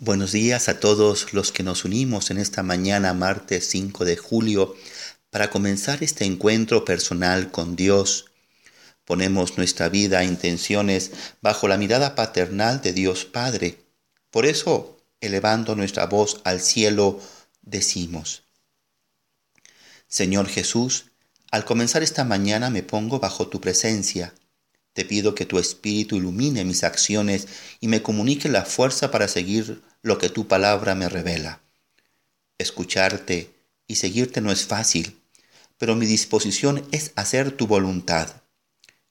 Buenos días a todos los que nos unimos en esta mañana, martes 5 de julio, para comenzar este encuentro personal con Dios. Ponemos nuestra vida e intenciones bajo la mirada paternal de Dios Padre. Por eso, elevando nuestra voz al cielo, decimos, Señor Jesús, al comenzar esta mañana me pongo bajo tu presencia te pido que tu Espíritu ilumine mis acciones y me comunique la fuerza para seguir lo que tu palabra me revela. Escucharte y seguirte no es fácil, pero mi disposición es hacer tu voluntad.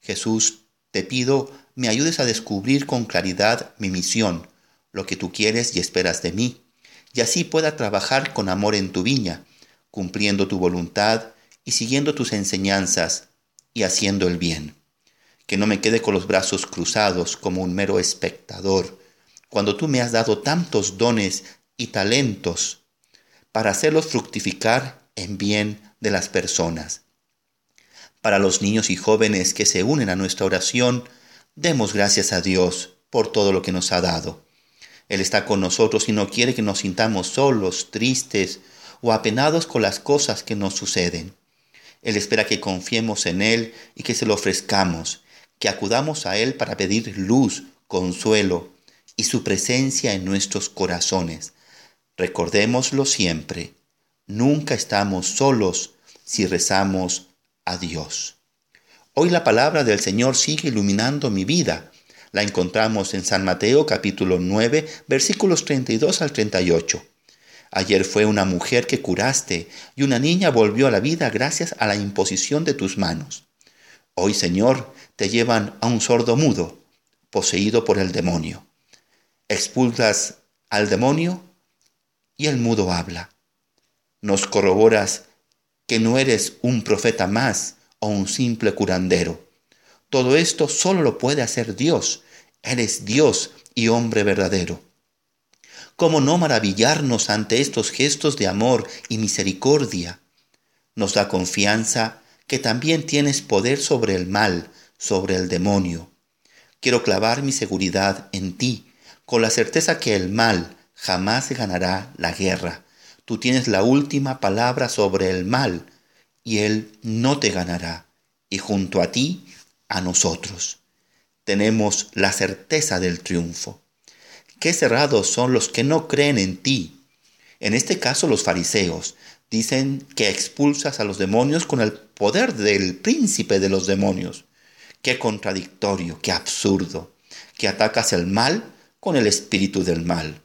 Jesús, te pido me ayudes a descubrir con claridad mi misión, lo que tú quieres y esperas de mí, y así pueda trabajar con amor en tu viña, cumpliendo tu voluntad y siguiendo tus enseñanzas y haciendo el bien que no me quede con los brazos cruzados como un mero espectador, cuando tú me has dado tantos dones y talentos para hacerlos fructificar en bien de las personas. Para los niños y jóvenes que se unen a nuestra oración, demos gracias a Dios por todo lo que nos ha dado. Él está con nosotros y no quiere que nos sintamos solos, tristes o apenados con las cosas que nos suceden. Él espera que confiemos en Él y que se lo ofrezcamos que acudamos a Él para pedir luz, consuelo y su presencia en nuestros corazones. Recordémoslo siempre, nunca estamos solos si rezamos a Dios. Hoy la palabra del Señor sigue iluminando mi vida. La encontramos en San Mateo capítulo 9 versículos 32 al 38. Ayer fue una mujer que curaste y una niña volvió a la vida gracias a la imposición de tus manos. Hoy, Señor, te llevan a un sordo mudo, poseído por el demonio. Expulsas al demonio y el mudo habla. Nos corroboras que no eres un profeta más o un simple curandero. Todo esto solo lo puede hacer Dios. Eres Dios y hombre verdadero. ¿Cómo no maravillarnos ante estos gestos de amor y misericordia? Nos da confianza que también tienes poder sobre el mal, sobre el demonio. Quiero clavar mi seguridad en ti, con la certeza que el mal jamás ganará la guerra. Tú tienes la última palabra sobre el mal, y él no te ganará. Y junto a ti, a nosotros. Tenemos la certeza del triunfo. Qué cerrados son los que no creen en ti. En este caso los fariseos, Dicen que expulsas a los demonios con el poder del príncipe de los demonios. Qué contradictorio, qué absurdo, que atacas el mal con el espíritu del mal.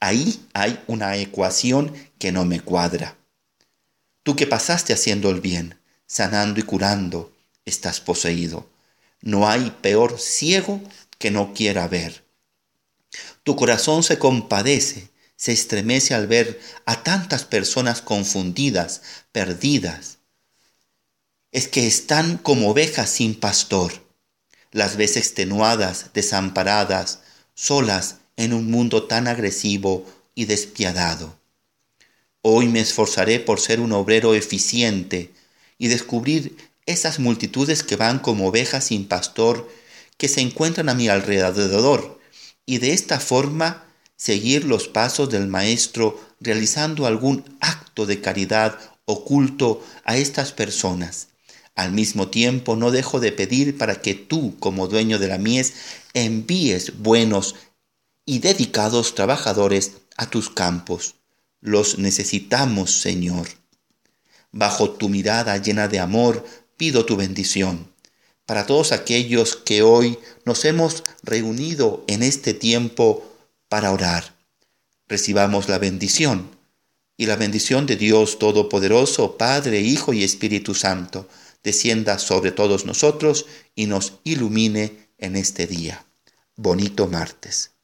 Ahí hay una ecuación que no me cuadra. Tú que pasaste haciendo el bien, sanando y curando, estás poseído. No hay peor ciego que no quiera ver. Tu corazón se compadece se estremece al ver a tantas personas confundidas, perdidas. Es que están como ovejas sin pastor. Las ves extenuadas, desamparadas, solas en un mundo tan agresivo y despiadado. Hoy me esforzaré por ser un obrero eficiente y descubrir esas multitudes que van como ovejas sin pastor que se encuentran a mi alrededor y de esta forma seguir los pasos del Maestro realizando algún acto de caridad oculto a estas personas. Al mismo tiempo no dejo de pedir para que tú, como dueño de la mies, envíes buenos y dedicados trabajadores a tus campos. Los necesitamos, Señor. Bajo tu mirada llena de amor, pido tu bendición. Para todos aquellos que hoy nos hemos reunido en este tiempo para orar. Recibamos la bendición y la bendición de Dios Todopoderoso, Padre, Hijo y Espíritu Santo, descienda sobre todos nosotros y nos ilumine en este día. Bonito martes.